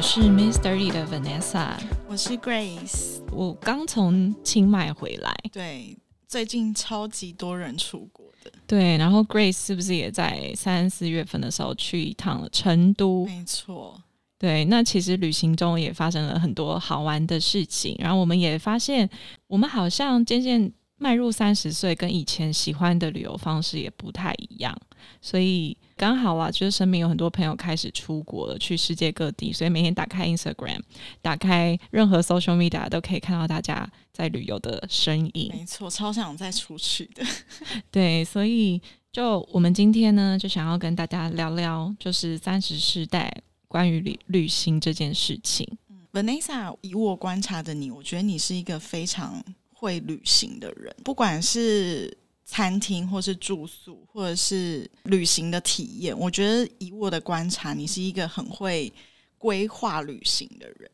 我是 Miss Dirty 的 Vanessa，我是 Grace。我刚从清迈回来，对，最近超级多人出国的，对。然后 Grace 是不是也在三四月份的时候去一趟了成都？没错，对。那其实旅行中也发生了很多好玩的事情，然后我们也发现，我们好像渐渐迈入三十岁，跟以前喜欢的旅游方式也不太一样，所以。刚好啊，就是身边有很多朋友开始出国了，去世界各地，所以每天打开 Instagram，打开任何 social media 都可以看到大家在旅游的身影。没错，超想再出去的。对，所以就我们今天呢，就想要跟大家聊聊，就是三十世代关于旅旅行这件事情。嗯 Vanessa，以我观察的你，我觉得你是一个非常会旅行的人，不管是。餐厅，或是住宿，或者是旅行的体验，我觉得以我的观察，你是一个很会规划旅行的人。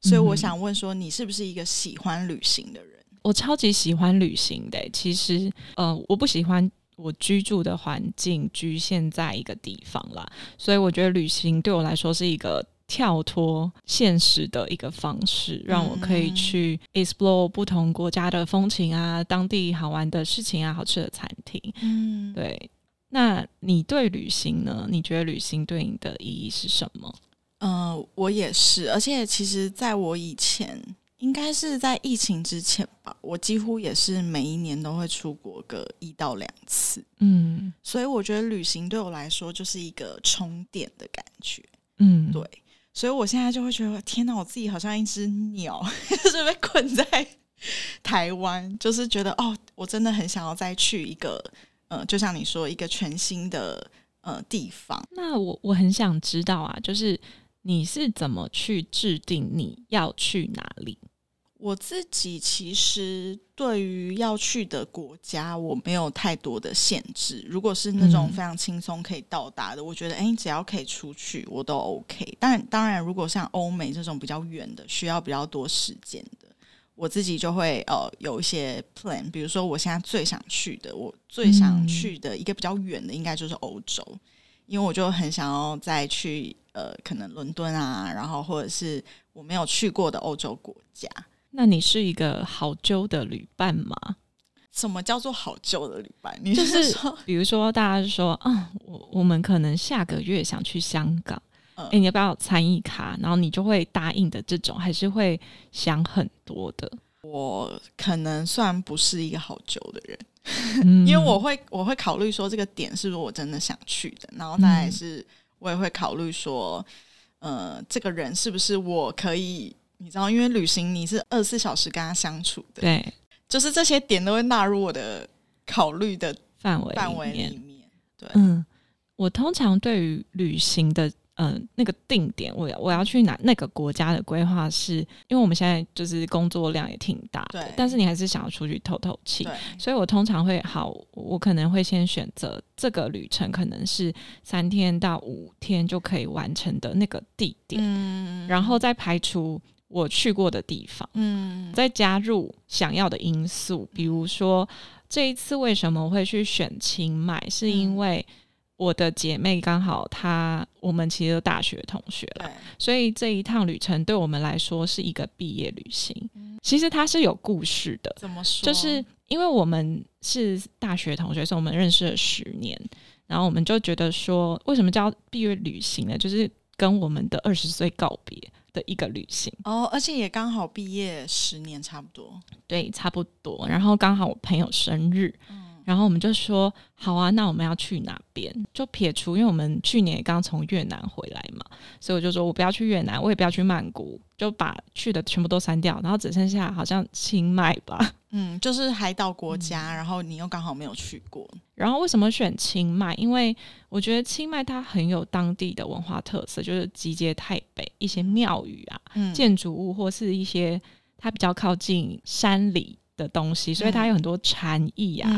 所以我想问说，你是不是一个喜欢旅行的人？我超级喜欢旅行的。其实，呃，我不喜欢我居住的环境局限在一个地方啦，所以我觉得旅行对我来说是一个。跳脱现实的一个方式，让我可以去 explore 不同国家的风情啊，当地好玩的事情啊，好吃的餐厅。嗯，对。那你对旅行呢？你觉得旅行对你的意义是什么？嗯，我也是。而且，其实在我以前，应该是在疫情之前吧，我几乎也是每一年都会出国个一到两次。嗯，所以我觉得旅行对我来说就是一个充电的感觉。嗯，对。所以我现在就会觉得，天哪，我自己好像一只鸟，就是被困在台湾，就是觉得哦，我真的很想要再去一个，呃，就像你说，一个全新的呃地方。那我我很想知道啊，就是你是怎么去制定你要去哪里？我自己其实对于要去的国家，我没有太多的限制。如果是那种非常轻松可以到达的，我觉得哎，只要可以出去，我都 OK。但当然，如果像欧美这种比较远的，需要比较多时间的，我自己就会呃有一些 plan。比如说，我现在最想去的，我最想去的一个比较远的，应该就是欧洲，因为我就很想要再去呃，可能伦敦啊，然后或者是我没有去过的欧洲国家。那你是一个好揪的旅伴吗？什么叫做好揪的旅伴？你就是 比如说，大家说啊，我我们可能下个月想去香港，哎，你要不要参与卡？然后你就会答应的这种，还是会想很多的。我可能算不是一个好揪的人，因为我会我会考虑说这个点是不是我真的想去的，然后再来是我也会考虑说，呃，这个人是不是我可以。你知道，因为旅行你是二十四小时跟他相处的，对，就是这些点都会纳入我的考虑的范围范围里面。对，嗯，我通常对于旅行的。嗯，那个定点，我我要去哪那个国家的规划是，因为我们现在就是工作量也挺大的，但是你还是想要出去透透气，所以我通常会好，我可能会先选择这个旅程，可能是三天到五天就可以完成的那个地点，嗯然后再排除我去过的地方，嗯，再加入想要的因素，比如说这一次为什么会去选清迈，是因为。我的姐妹刚好她，我们其实大学同学了，所以这一趟旅程对我们来说是一个毕业旅行。其实它是有故事的，怎么说？就是因为我们是大学同学，所以我们认识了十年，然后我们就觉得说，为什么叫毕业旅行呢？就是跟我们的二十岁告别的一个旅行哦，而且也刚好毕业十年，差不多，对，差不多。然后刚好我朋友生日。然后我们就说好啊，那我们要去哪边？就撇除，因为我们去年也刚从越南回来嘛，所以我就说我不要去越南，我也不要去曼谷，就把去的全部都删掉，然后只剩下好像清迈吧。嗯，就是海岛国家，然后你又刚好没有去过。然后为什么选清迈？因为我觉得清迈它很有当地的文化特色，就是集结台北一些庙宇啊、建筑物，或是一些它比较靠近山里。的东西，所以它有很多禅意啊，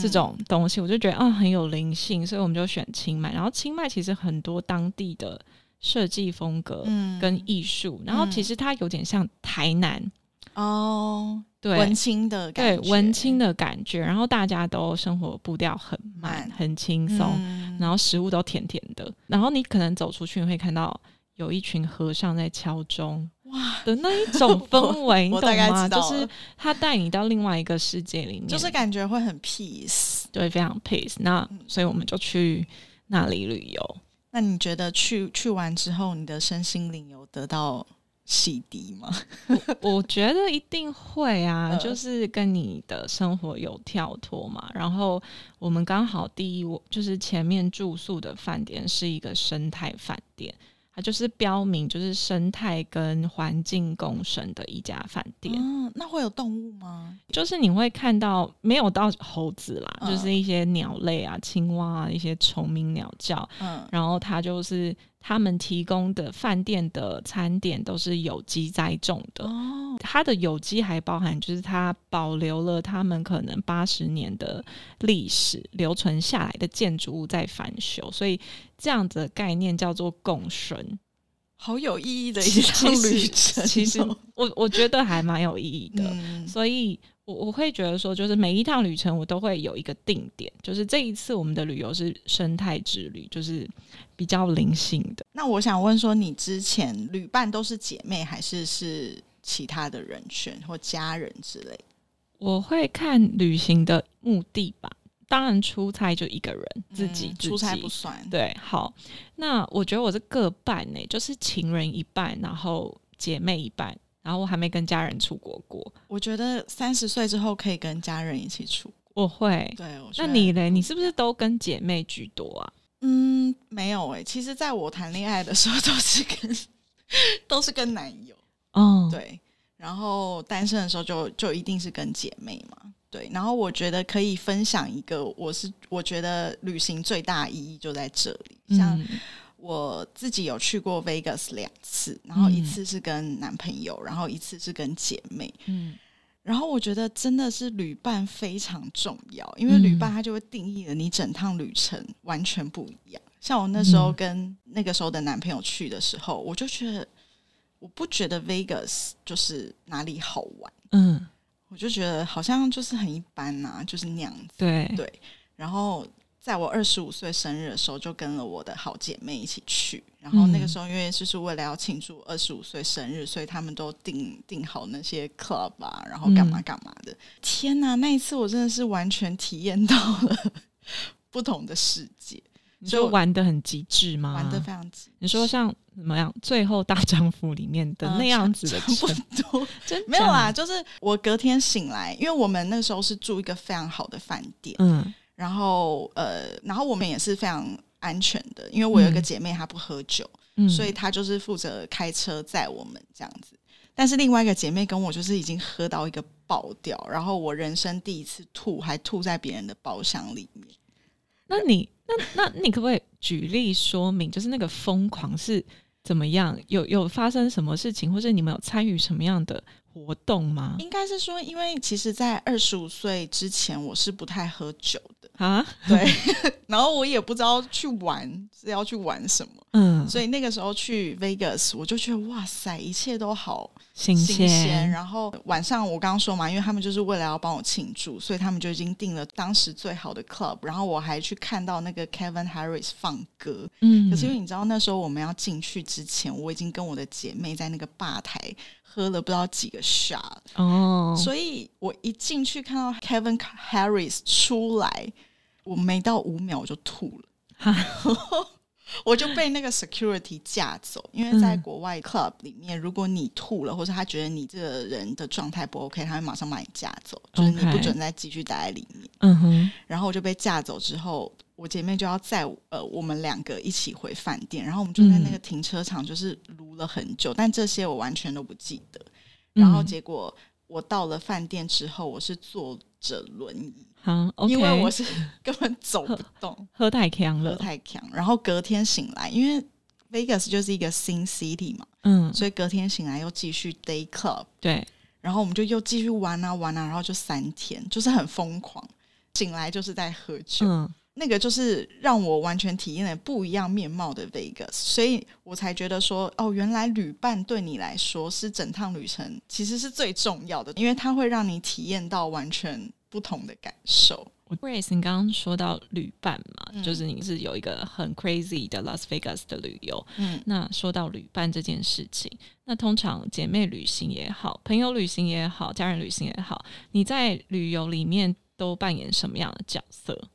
这种东西我就觉得啊很有灵性，所以我们就选清迈。然后清迈其实很多当地的设计风格跟艺术，然后其实它有点像台南哦，对，文青的感对文青的感觉。然后大家都生活步调很慢，很轻松，然后食物都甜甜的。然后你可能走出去会看到有一群和尚在敲钟，哇的那一种氛围，你懂吗？就是他带你到另外一个世界里面，就是感觉会很 peace，对，非常 peace。那所以我们就去那里旅游。那你觉得去去完之后，你的身心灵有得到？洗涤吗？我觉得一定会啊，就是跟你的生活有跳脱嘛。然后我们刚好第一，我就是前面住宿的饭店是一个生态饭店。它就是标明就是生态跟环境共生的一家饭店。嗯，那会有动物吗？就是你会看到没有到猴子啦，就是一些鸟类啊，青蛙啊，一些虫鸣鸟叫。嗯，然后它就是他们提供的饭店的餐点都是有机栽种的。哦，它的有机还包含就是它保留了他们可能八十年的历史留存下来的建筑物在翻修，所以。这样子的概念叫做共生，好有意义的一趟旅程。其实我我觉得还蛮有意义的，所以我我会觉得说，就是每一趟旅程我都会有一个定点，就是这一次我们的旅游是生态之旅，就是比较灵性的。那我想问说，你之前旅伴都是姐妹，还是是其他的人选或家人之类？我会看旅行的目的吧。当然，出差就一个人自己出差不算。对，好，那我觉得我是各半呢，就是情人一半，然后姐妹一半，然后我还没跟家人出国过。我觉得三十岁之后可以跟家人一起出国。我会。对，那你嘞？你是不是都跟姐妹居多啊？嗯，没有诶。其实在我谈恋爱的时候都是跟 都是跟男友。哦，对。然后单身的时候就就一定是跟姐妹嘛。对，然后我觉得可以分享一个，我是我觉得旅行最大意义就在这里。像我自己有去过 Vegas 两次，然后一次是跟男朋友，然后一次是跟姐妹。嗯，然后我觉得真的是旅伴非常重要，因为旅伴他就会定义了你整趟旅程完全不一样。像我那时候跟那个时候的男朋友去的时候，我就觉得我不觉得 Vegas 就是哪里好玩。嗯。我就觉得好像就是很一般呐，就是那样子。对对。然后在我二十五岁生日的时候，就跟了我的好姐妹一起去。然后那个时候，因为就是为了要庆祝二十五岁生日，所以他们都订订好那些 club 啊，然后干嘛干嘛的。天呐，那一次我真的是完全体验到了 不同的世界。你说玩的很极致吗？玩的非常极致。你说像怎么样？最后大丈夫里面的那样子的程度，真没有啊。就是我隔天醒来，因为我们那时候是住一个非常好的饭店，嗯，然后呃，然后我们也是非常安全的，因为我有一个姐妹她不喝酒，嗯，所以她就是负责开车载我们这样子。但是另外一个姐妹跟我就是已经喝到一个爆掉，然后我人生第一次吐，还吐在别人的包厢里面。那你？那那你可不可以举例说明，就是那个疯狂是怎么样？有有发生什么事情，或者你们有参与什么样的活动吗？应该是说，因为其实，在二十五岁之前，我是不太喝酒的啊。对，然后我也不知道去玩是要去玩什么，嗯，所以那个时候去 Vegas，我就觉得哇塞，一切都好。新鲜，然后晚上我刚刚说嘛，因为他们就是为了要帮我庆祝，所以他们就已经订了当时最好的 club，然后我还去看到那个 Kevin Harris 放歌，嗯，可是因为你知道那时候我们要进去之前，我已经跟我的姐妹在那个吧台喝了不知道几个 shot 哦，所以我一进去看到 Kevin Harris 出来，我没到五秒我就吐了。我就被那个 security 架走，因为在国外 club 里面，如果你吐了，或者他觉得你这个人的状态不 OK，他会马上把你架走，就是你不准再继续待在里面。嗯哼。然后我就被架走之后，我姐妹就要载呃我们两个一起回饭店，然后我们就在那个停车场就是撸了很久，但这些我完全都不记得。然后结果我到了饭店之后，我是坐着轮椅。嗯，因为我是根本走不动，喝太强了，喝太强。然后隔天醒来，因为 Vegas 就是一个新 city 嘛，嗯，所以隔天醒来又继续 day club，对。然后我们就又继续玩啊玩啊，然后就三天，就是很疯狂。醒来就是在喝酒，嗯，那个就是让我完全体验了不一样面貌的 Vegas，所以我才觉得说，哦，原来旅伴对你来说是整趟旅程其实是最重要的，因为它会让你体验到完全。不同的感受，Grace，你刚刚说到旅伴嘛，就是你是有一个很 crazy 的 Las Vegas 的旅游。嗯，那说到旅伴这件事情，那通常姐妹旅行也好，朋友旅行也好，家人旅行也好，你在旅游里面都扮演什么样的角色？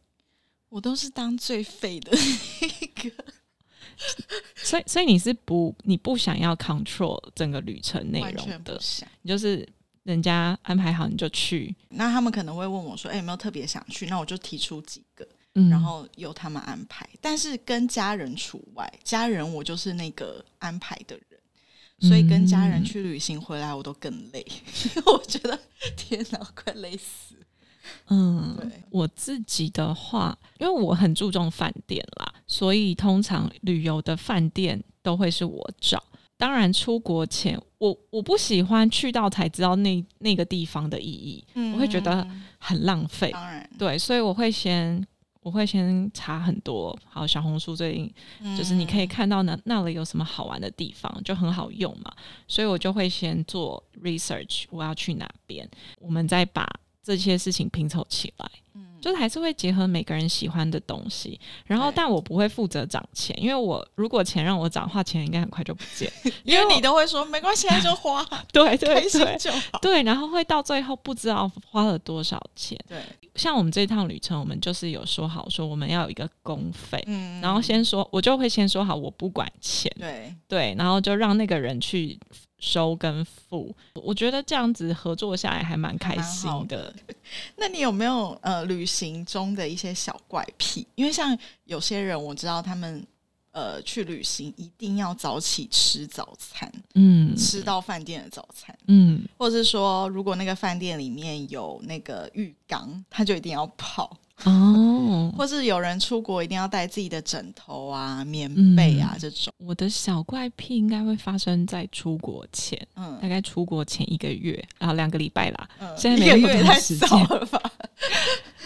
我都是当最废的一个，所以所以你是不你不想要 control 整个旅程内容的，你就是。人家安排好你就去，那他们可能会问我说：“哎，有没有特别想去？”那我就提出几个，嗯然后由他们安排。但是跟家人除外，家人我就是那个安排的人，所以跟家人去旅行回来我都更累，我觉得天哪，快累死。嗯，对我自己的话，因为我很注重饭店啦，所以通常旅游的饭店都会是我找。当然，出国前我我不喜欢去到才知道那那个地方的意义，我会觉得很浪费。当然，对，所以我会先我会先查很多。好，小红书最近就是你可以看到那那里有什么好玩的地方，就很好用嘛。所以我就会先做 research，我要去哪边，我们再把这些事情拼凑起来。就是还是会结合每个人喜欢的东西，然后但我不会负责涨钱，因为我如果钱让我涨话，钱应该很快就不见，因为你都会说没关系，就花，对对对，就好，对，然后会到最后不知道花了多少钱。对，像我们这一趟旅程，我们就是有说好说我们要有一个公费，嗯，然后先说，我就会先说好，我不管钱，对对，然后就让那个人去。收跟付，我觉得这样子合作下来还蛮开心的。那你有没有呃旅行中的一些小怪癖？因为像有些人我知道他们呃去旅行一定要早起吃早餐，嗯，吃到饭店的早餐，嗯，或者是说如果那个饭店里面有那个浴缸，他就一定要泡。哦，或是有人出国一定要带自己的枕头啊、棉被啊这种。我的小怪癖应该会发生在出国前，嗯，大概出国前一个月，然后两个礼拜啦。现在一个月太少了吧？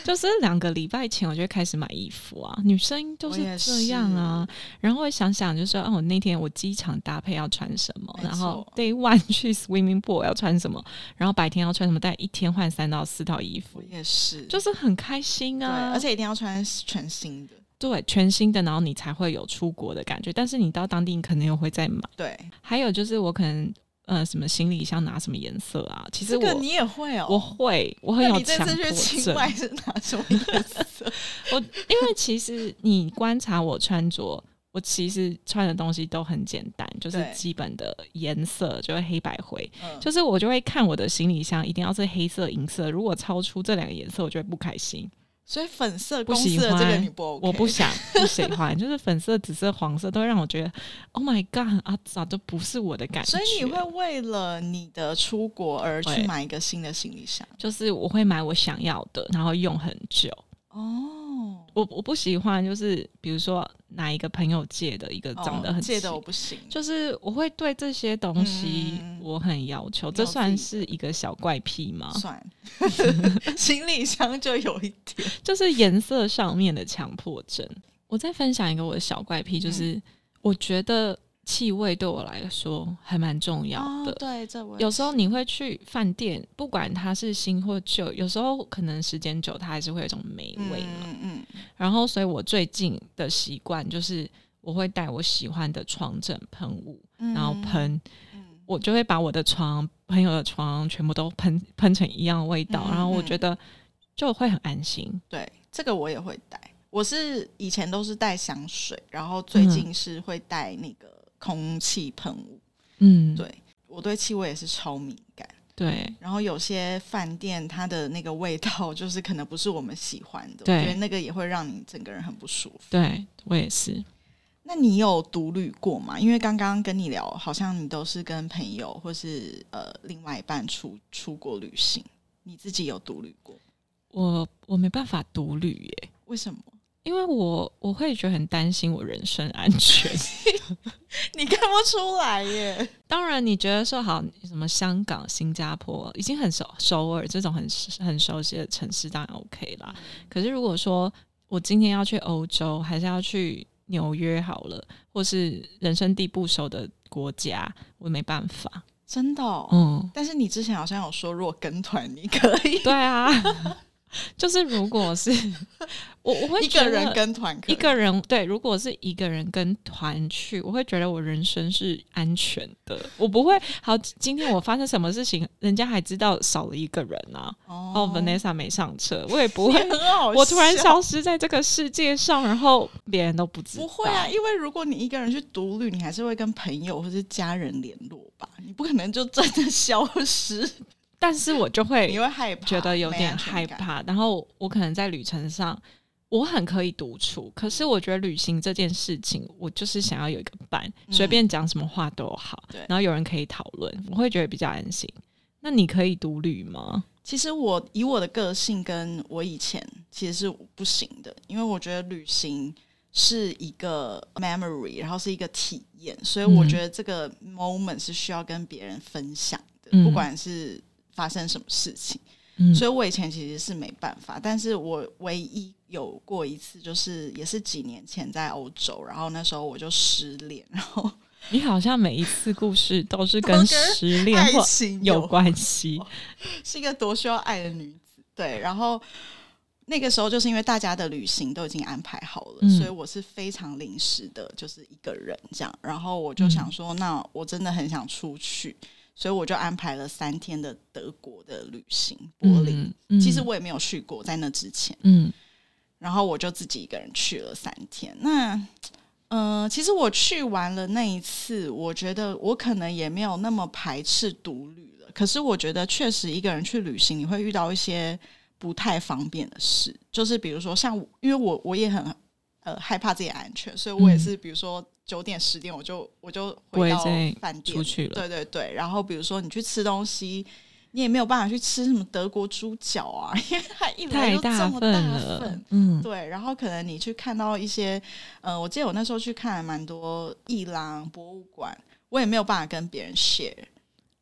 就是两个礼拜前，我就开始买衣服啊。女生就是这样啊。然后会想想，就说哦，那天我机场搭配要穿什么，然后 day one 去 swimming pool 要穿什么，然后白天要穿什么，带一天换三到四套衣服。也是，就是很开心啊。而且一定要穿全新的，对，全新的，然后你才会有出国的感觉。但是你到当地，你可能又会再买。对，还有就是我可能。呃，什么行李箱拿什么颜色啊？其实这个你也会哦，我会，我很有强迫症。清迈是拿什么颜色？我因为其实你观察我穿着，我其实穿的东西都很简单，就是基本的颜色，就是黑白灰。就是我就会看我的行李箱，一定要是黑色、银色。如果超出这两个颜色，我就会不开心。所以粉色、公司的这个你不 OK，我不想不喜欢，就是粉色、紫色、黄色都会让我觉得，Oh my God 啊，早都不是我的感觉。所以你会为了你的出国而去买一个新的行李箱？就是我会买我想要的，然后用很久。哦，我我不喜欢，就是比如说哪一个朋友借的一个长得很借的我不行，就是我会对这些东西我很要求，这算是一个小怪癖吗？算，行李箱就有一点，就是颜色上面的强迫症。我再分享一个我的小怪癖，就是我觉得。气味对我来说还蛮重要的。对，这有时候你会去饭店，不管它是新或旧，有时候可能时间久，它还是会有一种霉味嘛。嗯嗯。然后，所以我最近的习惯就是，我会带我喜欢的床枕喷雾，然后喷，我就会把我的床、朋友的床全部都喷喷成一样味道，然后我觉得就会很安心。对，这个我也会带。我是以前都是带香水，然后最近是会带那个。空气喷雾，嗯，对我对气味也是超敏感，对。然后有些饭店它的那个味道，就是可能不是我们喜欢的，我觉得那个也会让你整个人很不舒服。对我也是。那你有独旅过吗？因为刚刚跟你聊，好像你都是跟朋友或是呃另外一半出出国旅行，你自己有独旅过？我我没办法独旅耶，为什么？因为我我会觉得很担心我人身安全，你看不出来耶。当然，你觉得说好什么香港、新加坡已经很熟，首尔这种很很熟悉的城市当然 OK 啦。可是如果说我今天要去欧洲，还是要去纽约好了，或是人生地不熟的国家，我没办法。真的，嗯。但是你之前好像有说，如果跟团你可以。对啊。就是如果是 我，我会一个人跟团，一个人对，如果是一个人跟团去，我会觉得我人生是安全的，我不会好。今天我发生什么事情，人家还知道少了一个人啊。哦，Vanessa 没上车，我也不会。我突然消失在这个世界上，然后别人都不知道。不会啊，因为如果你一个人去独旅，你还是会跟朋友或是家人联络吧，你不可能就真的消失。但是我就会，你会害怕，觉得有点害怕。然后我可能在旅程上，我很可以独处，可是我觉得旅行这件事情，我就是想要有一个伴，随便讲什么话都好，然后有人可以讨论，我会觉得比较安心。那你可以独旅吗？其实我以我的个性，跟我以前其实是不行的，因为我觉得旅行是一个 memory，然后是一个体验，所以我觉得这个 moment 是需要跟别人分享的，不管是。发生什么事情？所以我以前其实是没办法，但是我唯一有过一次，就是也是几年前在欧洲，然后那时候我就失恋，然后你好像每一次故事都是跟 失恋或有关系，是一个多需要爱的女子。对，然后那个时候就是因为大家的旅行都已经安排好了，所以我是非常临时的，就是一个人这样，然后我就想说，那我真的很想出去。所以我就安排了三天的德国的旅行，柏林。其实我也没有去过，在那之前。嗯，然后我就自己一个人去了三天。那，嗯，其实我去完了那一次，我觉得我可能也没有那么排斥独旅了。可是我觉得确实一个人去旅行，你会遇到一些不太方便的事，就是比如说像，因为我我也很呃害怕自己安全，所以我也是比如说。九点十点我就我就回到饭店出去了，对对对。然后比如说你去吃东西，你也没有办法去吃什么德国猪脚啊，因为它一来就这么大份，嗯，对。然后可能你去看到一些，呃，我记得我那时候去看蛮多伊朗博物馆，我也没有办法跟别人 share，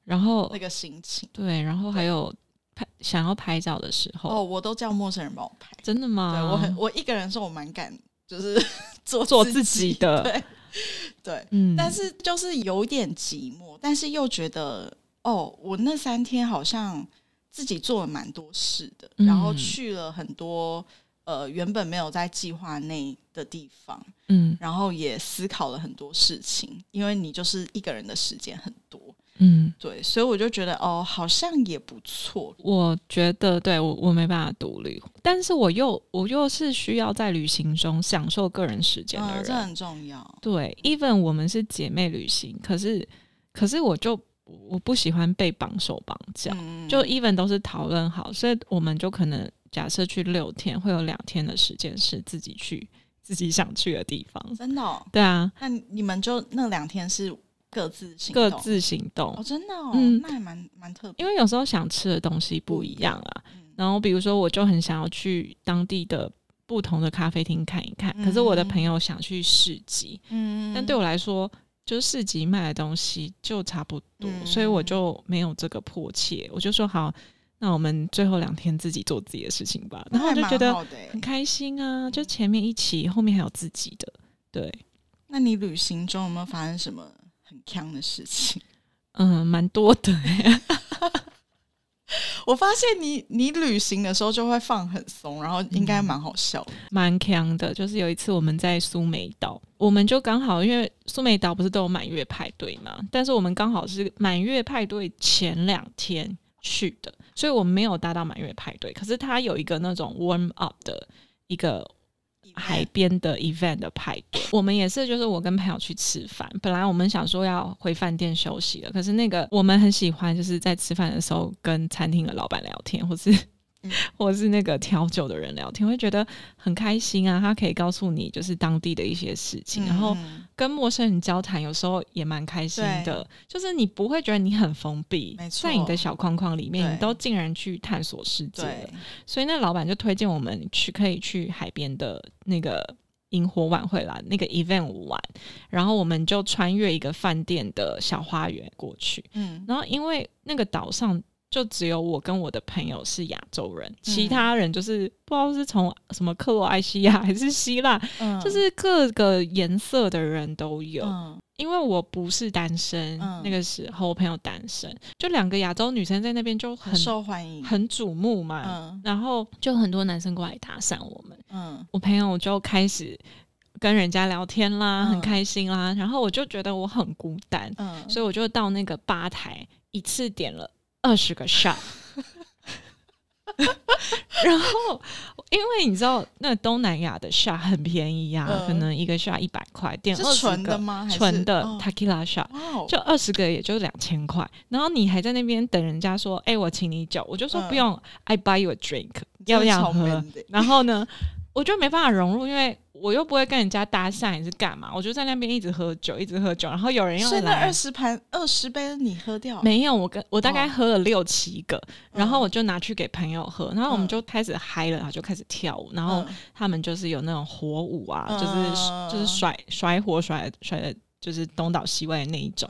然后那个心情，对，然后还有拍想要拍照的时候，哦，我都叫陌生人帮我拍，真的吗？对我很我一个人时候我蛮敢，就是 做做自己的，对。对，嗯，但是就是有点寂寞，但是又觉得哦，我那三天好像自己做了蛮多事的，然后去了很多呃原本没有在计划内的地方，嗯，然后也思考了很多事情，因为你就是一个人的时间很多。嗯，对，所以我就觉得哦，好像也不错。我觉得对我我没办法独立，但是我又我又是需要在旅行中享受个人时间的人，这很重要。对，even 我们是姐妹旅行，可是可是我就我不喜欢被绑手绑脚，就 even 都是讨论好，所以我们就可能假设去六天，会有两天的时间是自己去自己想去的地方。真的？对啊。那你们就那两天是？各自行各自行动。哦，真的哦，嗯，那还蛮蛮特别。因为有时候想吃的东西不一样啊，然后比如说，我就很想要去当地的不同的咖啡厅看一看，可是我的朋友想去市集，嗯，但对我来说，就是市集卖的东西就差不多，所以我就没有这个迫切，我就说好，那我们最后两天自己做自己的事情吧，然后我就觉得很开心啊，就前面一起，后面还有自己的，对。那你旅行中有没有发生什么？很强的事情，嗯，蛮多的。我发现你你旅行的时候就会放很松，然后应该蛮好笑，蛮强的。就是有一次我们在苏梅岛，我们就刚好因为苏梅岛不是都有满月派对嘛，但是我们刚好是满月派对前两天去的，所以我们没有搭到满月派对。可是它有一个那种 warm up 的一个。海边的 event 的派对，我们也是，就是我跟朋友去吃饭。本来我们想说要回饭店休息了，可是那个我们很喜欢，就是在吃饭的时候跟餐厅的老板聊天，或是。或者是那个调酒的人聊天，会觉得很开心啊！他可以告诉你就是当地的一些事情，然后跟陌生人交谈，有时候也蛮开心的。就是你不会觉得你很封闭，在你的小框框里面，你都竟然去探索世界了。所以那老板就推荐我们去，可以去海边的那个萤火晚会啦，那个 event 玩。然后我们就穿越一个饭店的小花园过去。嗯，然后因为那个岛上。就只有我跟我的朋友是亚洲人，其他人就是不知道是从什么克罗埃西亚还是希腊，就是各个颜色的人都有。因为我不是单身，那个时候我朋友单身，就两个亚洲女生在那边就很受欢迎、很瞩目嘛。然后就很多男生过来搭讪我们，嗯，我朋友就开始跟人家聊天啦，很开心啦。然后我就觉得我很孤单，嗯，所以我就到那个吧台一次点了。二十个 shot，然后因为你知道，那东南亚的 shot 很便宜呀，可能一个 shot 一百块，点二十个纯的 tequila shot，就二十个也就两千块。然后你还在那边等人家说：“哎，我请你酒。”我就说不用，I buy you a drink，要不要喝？然后呢？我就没办法融入，因为我又不会跟人家搭讪，你是干嘛？我就在那边一直喝酒，一直喝酒，然后有人要来。那二十盘二十杯你喝掉？没有，我跟我大概喝了六七个，然后我就拿去给朋友喝，然后我们就开始嗨了，然后就开始跳舞，然后他们就是有那种火舞啊，就是就是甩甩火甩甩的，就是东倒西歪的那一种。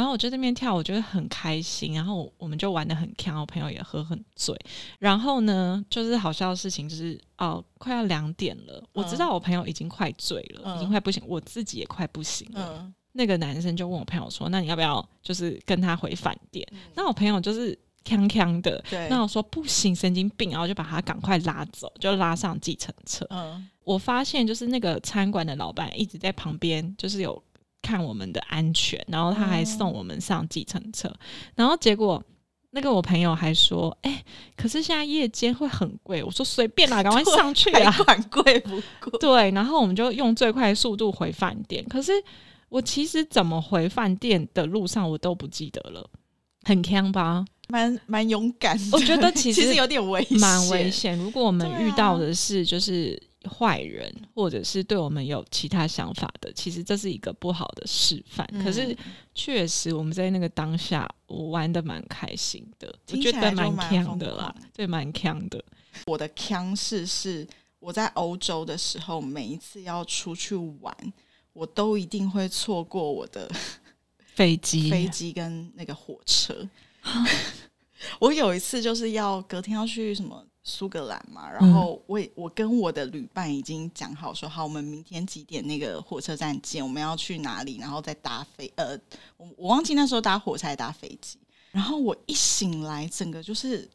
然后我在那边跳，我觉得很开心。然后我们就玩的很开，我朋友也喝很醉。然后呢，就是好笑的事情就是，哦，快要两点了，我知道我朋友已经快醉了，已经快不行，我自己也快不行了。那个男生就问我朋友说：“那你要不要就是跟他回饭店？”那我朋友就是锵锵的，那我说不行，神经病，然后就把他赶快拉走，就拉上计程车。嗯，我发现就是那个餐馆的老板一直在旁边，就是有。看我们的安全，然后他还送我们上计程车，然后结果那个我朋友还说：“哎，可是现在夜间会很贵。”我说：“随便啦，赶快上去啊，管贵不贵？” 对，然后我们就用最快速度回饭店。可是我其实怎么回饭店的路上我都不记得了，很坑吧？蛮蛮勇敢，我觉得 其实有点危险，蛮危险。如果我们遇到的是就是。坏人，或者是对我们有其他想法的，其实这是一个不好的示范。可是，确实我们在那个当下，我玩的蛮开心的，我觉得蛮强的啦，对，蛮强的。我的强势是我在欧洲的时候，每一次要出去玩，我都一定会错过我的 飞机、飞机跟那个火车。我有一次就是要隔天要去什么。苏格兰嘛，然后我我跟我的旅伴已经讲好说好，我们明天几点那个火车站见，我们要去哪里，然后再搭飞呃，我我忘记那时候搭火车还搭飞机。然后我一醒来，整个就是，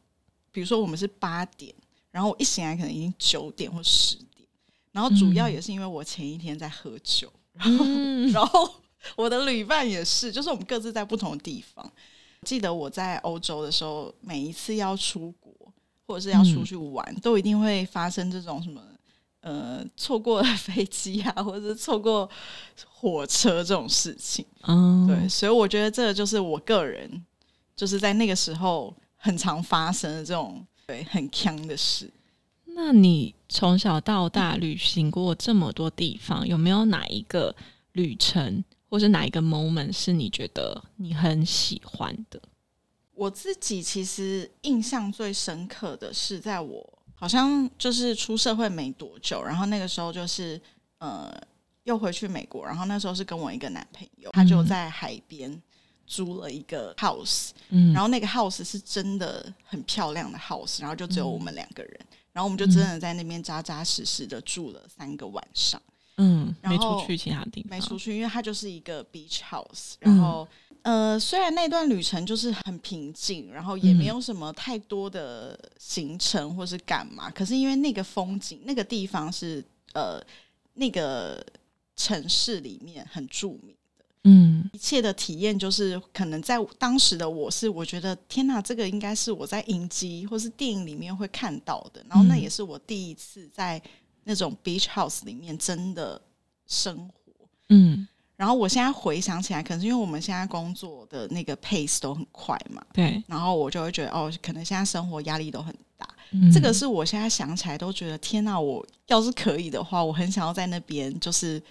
比如说我们是八点，然后我一醒来可能已经九点或十点。然后主要也是因为我前一天在喝酒，然后然后我的旅伴也是，就是我们各自在不同的地方。记得我在欧洲的时候，每一次要出国。或者是要出去玩，都一定会发生这种什么呃错过 飞机啊，或者是错过火车这种事情。嗯，对，所以我觉得这个就是我个人就是在那个时候很常发生的这种对很坑的事。那你从小到大旅行过这么多地方，有没有哪一个旅程，或是哪一个 moment 是你觉得你很喜欢的？我自己其实印象最深刻的是，在我好像就是出社会没多久，然后那个时候就是呃又回去美国，然后那时候是跟我一个男朋友，他就在海边租了一个 house，嗯，然后那个 house 是真的很漂亮的 house，然后就只有我们两个人，然后我们就真的在那边扎扎实实的住了三个晚上，嗯，没出去其他地方，没出去，因为它就是一个 beach house，然后。呃，虽然那段旅程就是很平静，然后也没有什么太多的行程或是干嘛，可是因为那个风景，那个地方是呃那个城市里面很著名的，嗯，一切的体验就是可能在当时的我是我觉得天哪，这个应该是我在影集或是电影里面会看到的，然后那也是我第一次在那种 beach house 里面真的生活，嗯。然后我现在回想起来，可能是因为我们现在工作的那个 pace 都很快嘛，对。然后我就会觉得，哦，可能现在生活压力都很大。这个是我现在想起来都觉得，天哪！我要是可以的话，我很想要在那边，就是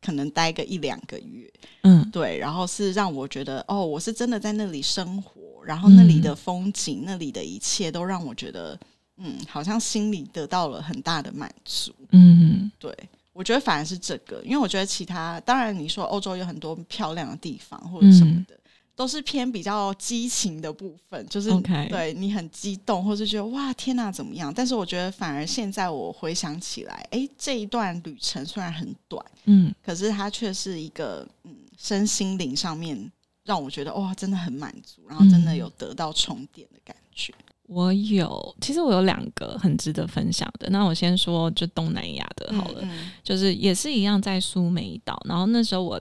可能待个一两个月。嗯，对。然后是让我觉得，哦，我是真的在那里生活，然后那里的风景，那里的一切都让我觉得，嗯，好像心里得到了很大的满足。嗯，对。我觉得反而是这个，因为我觉得其他当然你说欧洲有很多漂亮的地方或者什么的，都是偏比较激情的部分，就是对你很激动，或是觉得哇天哪怎么样？但是我觉得反而现在我回想起来，哎，这一段旅程虽然很短，嗯，可是它却是一个嗯身心灵上面让我觉得哇真的很满足，然后真的有得到充电的感觉。我有，其实我有两个很值得分享的。那我先说就东南亚的好了，就是也是一样在苏梅岛。然后那时候我，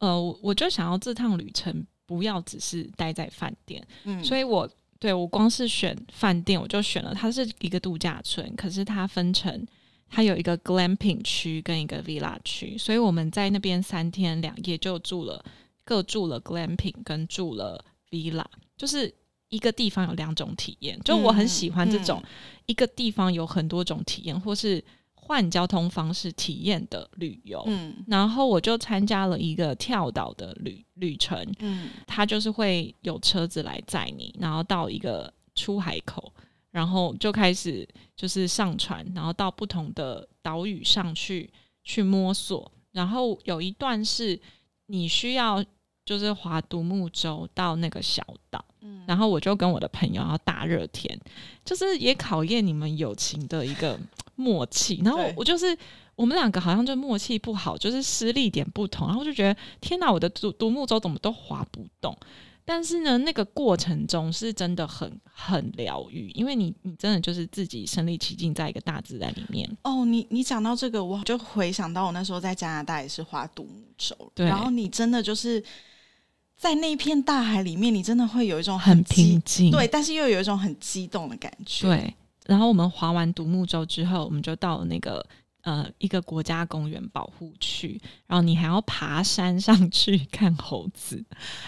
呃，我就想要这趟旅程不要只是待在饭店，嗯，所以我对我光是选饭店，我就选了它是一个度假村，可是它分成它有一个 glamping 区跟一个 villa 区，所以我们在那边三天两夜就住了，各住了 glamping 跟住了 villa，就是。一个地方有两种体验，就我很喜欢这种一个地方有很多种体验，或是换交通方式体验的旅游。嗯，然后我就参加了一个跳岛的旅旅程。嗯，它就是会有车子来载你，然后到一个出海口，然后就开始就是上船，然后到不同的岛屿上去去摸索。然后有一段是你需要就是划独木舟到那个小岛。嗯然后我就跟我的朋友，然后大热天，就是也考验你们友情的一个 默契。然后我就是我们两个好像就默契不好，就是失力点不同。然后就觉得天哪，我的独独木舟怎么都划不动？但是呢，那个过程中是真的很很疗愈，因为你你真的就是自己身临其境在一个大自然里面。哦，你你讲到这个，我就回想到我那时候在加拿大也是划独木舟，然后你真的就是。在那片大海里面，你真的会有一种很平静，对，但是又有一种很激动的感觉。对，然后我们划完独木舟之后，我们就到了那个。呃，一个国家公园保护区，然后你还要爬山上 去看猴子，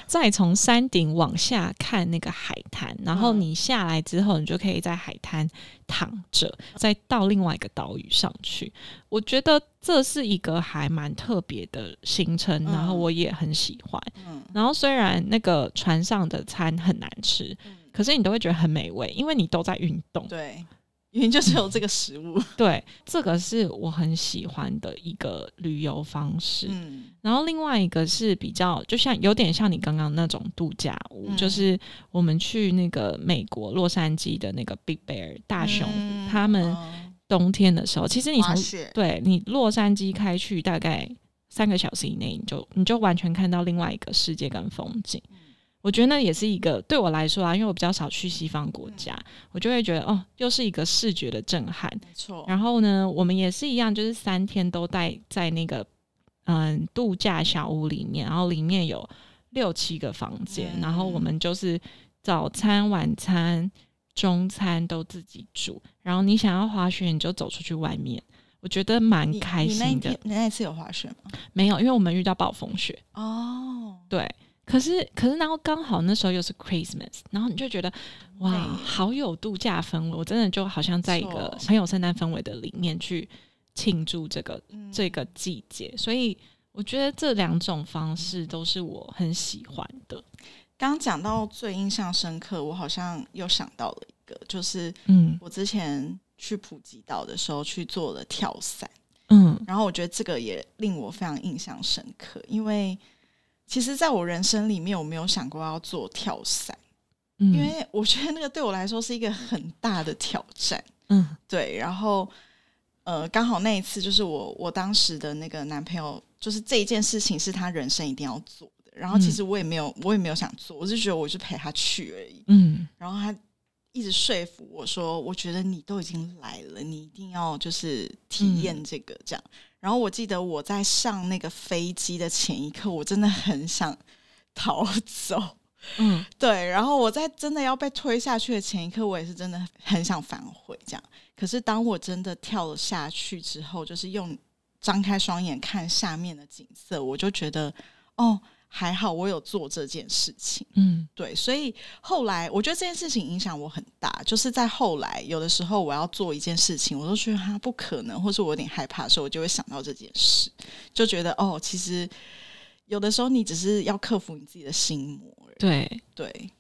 再从山顶往下看那个海滩，然后你下来之后，你就可以在海滩躺着，再到另外一个岛屿上去。我觉得这是一个还蛮特别的行程，然后我也很喜欢。嗯，然后虽然那个船上的餐很难吃，可是你都会觉得很美味，因为你都在运动。对。因为就是有这个食物，对，这个是我很喜欢的一个旅游方式。嗯，然后另外一个是比较，就像有点像你刚刚那种度假屋，就是我们去那个美国洛杉矶的那个 Big Bear 大熊，他们冬天的时候，其实你从对你洛杉矶开去大概三个小时以内，你就你就完全看到另外一个世界跟风景。我觉得那也是一个对我来说啊，因为我比较少去西方国家，我就会觉得哦，又是一个视觉的震撼。没错。然后呢，我们也是一样，就是三天都待在那个嗯度假小屋里面，然后里面有六七个房间，然后我们就是早餐、晚餐、中餐都自己煮，然后你想要滑雪，你就走出去外面，我觉得蛮开心的。你那次有滑雪吗？没有，因为我们遇到暴风雪。哦，对。可是，可是，然后刚好那时候又是 Christmas，然后你就觉得哇，好有度假氛围，我真的就好像在一个很有圣诞氛围的里面去庆祝这个这个季节，所以我觉得这两种方式都是我很喜欢的。刚讲到最印象深刻，我好像又想到了一个，就是嗯，我之前去普吉岛的时候去做了跳伞，嗯，然后我觉得这个也令我非常印象深刻，因为。其实，在我人生里面，我没有想过要做跳伞，因为我觉得那个对我来说是一个很大的挑战。嗯，对。然后，呃，刚好那一次就是我我当时的那个男朋友，就是这一件事情是他人生一定要做的。然后，其实我也没有，我也没有想做，我就觉得我就陪他去而已。嗯。然后他一直说服我说：“我觉得你都已经来了，你一定要就是体验这个这样。”然后我记得我在上那个飞机的前一刻，我真的很想逃走。嗯，对。然后我在真的要被推下去的前一刻，我也是真的很想反悔。这样，可是当我真的跳了下去之后，就是用张开双眼看下面的景色，我就觉得，哦。还好我有做这件事情，嗯，对，所以后来我觉得这件事情影响我很大。就是在后来有的时候我要做一件事情，我都觉得它不可能，或是我有点害怕的时候，我就会想到这件事，就觉得哦，其实有的时候你只是要克服你自己的心魔。对对，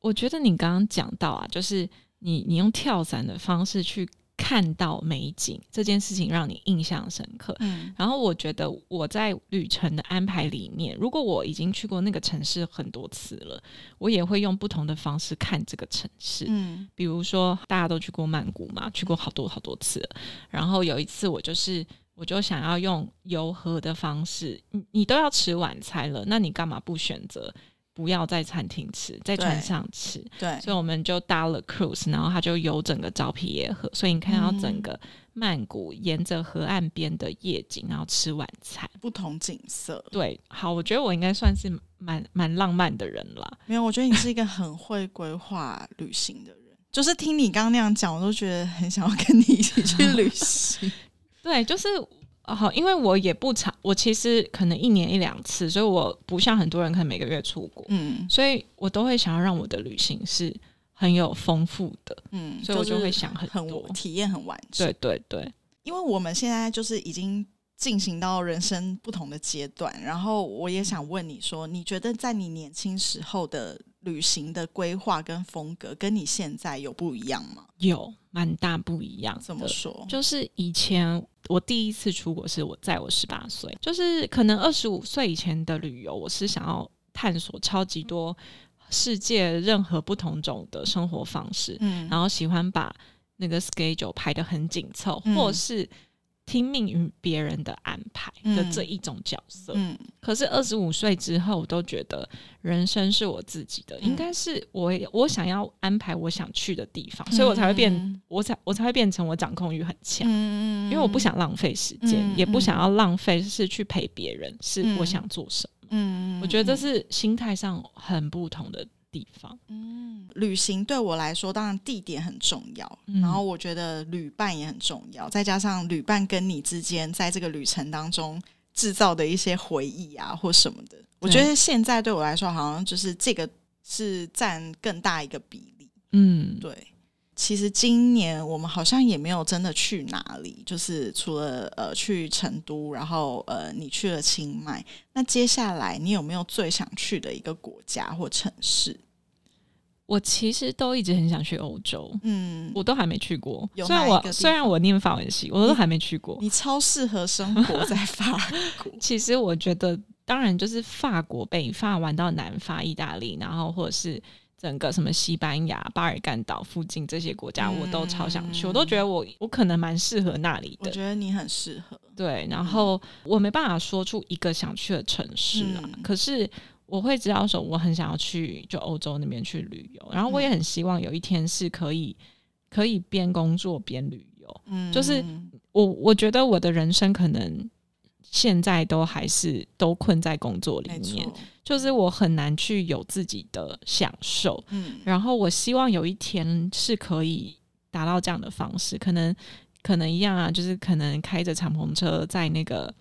我觉得你刚刚讲到啊，就是你你用跳伞的方式去。看到美景这件事情让你印象深刻。嗯，然后我觉得我在旅程的安排里面，如果我已经去过那个城市很多次了，我也会用不同的方式看这个城市。嗯，比如说大家都去过曼谷嘛，去过好多好多次了。然后有一次我就是，我就想要用游河的方式，你你都要吃晚餐了，那你干嘛不选择？不要在餐厅吃，在船上吃。对，所以我们就搭了 cruise，然后它就有整个昭披耶河，所以你看到整个曼谷沿着河岸边的夜景，然后吃晚餐，不同景色。对，好，我觉得我应该算是蛮蛮浪漫的人了。没有，我觉得你是一个很会规划旅行的人。就是听你刚刚那样讲，我都觉得很想要跟你一起去旅行。对，就是。好，因为我也不常，我其实可能一年一两次，所以我不像很多人可能每个月出国，嗯，所以我都会想要让我的旅行是很有丰富的，嗯，所以我就会想很多体验很完整，对对对，因为我们现在就是已经进行到人生不同的阶段，然后我也想问你说，你觉得在你年轻时候的旅行的规划跟风格，跟你现在有不一样吗？有。蛮大不一样，怎么说？就是以前我第一次出国是我在我十八岁，就是可能二十五岁以前的旅游，我是想要探索超级多世界任何不同种的生活方式，嗯，然后喜欢把那个 schedule 排的很紧凑，或是。听命于别人的安排的这一种角色，嗯，可是二十五岁之后，我都觉得人生是我自己的，应该是我我想要安排我想去的地方，所以我才会变，我才我才会变成我掌控欲很强，因为我不想浪费时间，也不想要浪费是去陪别人，是我想做什么，嗯，我觉得这是心态上很不同的。地方，嗯，旅行对我来说，当然地点很重要，然后我觉得旅伴也很重要，再加上旅伴跟你之间在这个旅程当中制造的一些回忆啊，或什么的，我觉得现在对我来说，好像就是这个是占更大一个比例，嗯，对。其实今年我们好像也没有真的去哪里，就是除了呃去成都，然后呃你去了清迈。那接下来你有没有最想去的一个国家或城市？我其实都一直很想去欧洲，嗯，我都还没去过。虽然我虽然我念法文系，我都还没去过。你超适合生活在 法国。其实我觉得，当然就是法国北法玩到南法、意大利，然后或者是。整个什么西班牙、巴尔干岛附近这些国家，我都超想去。我都觉得我我可能蛮适合那里的。我觉得你很适合。对，然后我没办法说出一个想去的城市啊。可是我会知道说，我很想要去就欧洲那边去旅游。然后我也很希望有一天是可以可以边工作边旅游。嗯，就是我我觉得我的人生可能。现在都还是都困在工作里面，就是我很难去有自己的享受。嗯，然后我希望有一天是可以达到这样的方式，可能可能一样啊，就是可能开着敞篷车在那个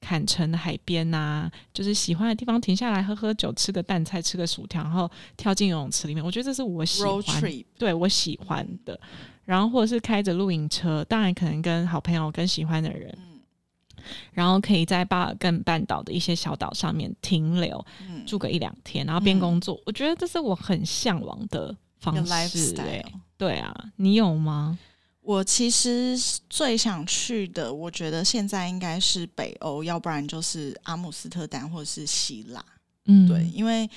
坎城的海边呐，就是喜欢的地方停下来喝喝酒，吃个蛋菜，吃个薯条，然后跳进游泳池里面。我觉得这是我喜欢，对我喜欢的。然后或者是开着露营车，当然可能跟好朋友、跟喜欢的人。然后可以在巴尔干半岛的一些小岛上面停留，住个一两天，然后边工作。我觉得这是我很向往的方式。对啊，你有吗？我其实最想去的，我觉得现在应该是北欧，要不然就是阿姆斯特丹或者是希腊。嗯，对，因为。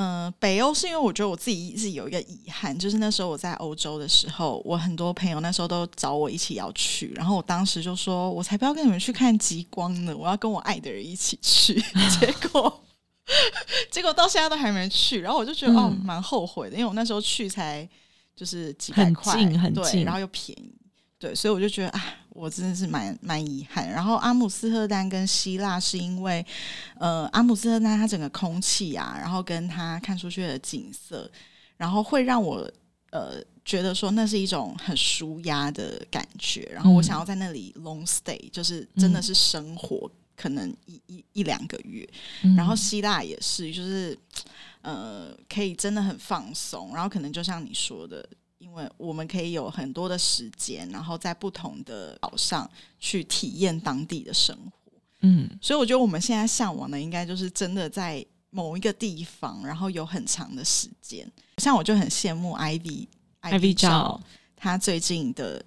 嗯，北欧是因为我觉得我自己是有一个遗憾，就是那时候我在欧洲的时候，我很多朋友那时候都找我一起要去，然后我当时就说，我才不要跟你们去看极光呢，我要跟我爱的人一起去。结果，结果到现在都还没去，然后我就觉得哦，蛮后悔的，因为我那时候去才就是几百块，很近，然后又便宜。对，所以我就觉得啊，我真的是蛮蛮遗憾。然后阿姆斯特丹跟希腊是因为，呃，阿姆斯特丹它整个空气啊，然后跟它看出去的景色，然后会让我呃觉得说那是一种很舒压的感觉。然后我想要在那里 long stay，就是真的是生活可能一一一两个月。然后希腊也是，就是呃可以真的很放松，然后可能就像你说的。因为我们可以有很多的时间，然后在不同的岛上去体验当地的生活。嗯，所以我觉得我们现在向往的，应该就是真的在某一个地方，然后有很长的时间。像我就很羡慕 Ivy Ivy 照，他最近的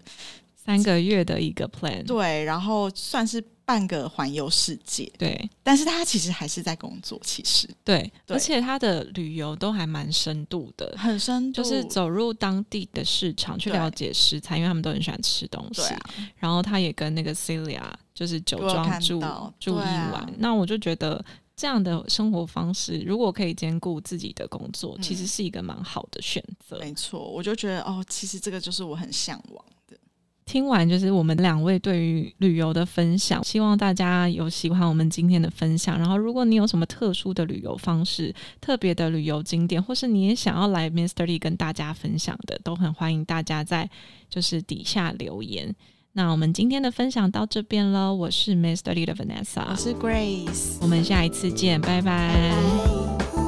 三个月的一个 plan，对，然后算是半个环游世界，对，但是他其实还是在工作，其实。对，而且他的旅游都还蛮深度的，很深度，就是走入当地的市场去了解食材，因为他们都很喜欢吃东西，然后他也跟那个 Celia 就是酒庄住住一晚，那我就觉得这样的生活方式，如果可以兼顾自己的工作，其实是一个蛮好的选择，没错，我就觉得哦，其实这个就是我很向往。听完就是我们两位对于旅游的分享，希望大家有喜欢我们今天的分享。然后，如果你有什么特殊的旅游方式、特别的旅游景点，或是你也想要来 Mr. Lee 跟大家分享的，都很欢迎大家在就是底下留言。那我们今天的分享到这边了，我是 Mr. Lee 的 Vanessa，我是 Grace，我们下一次见，拜拜。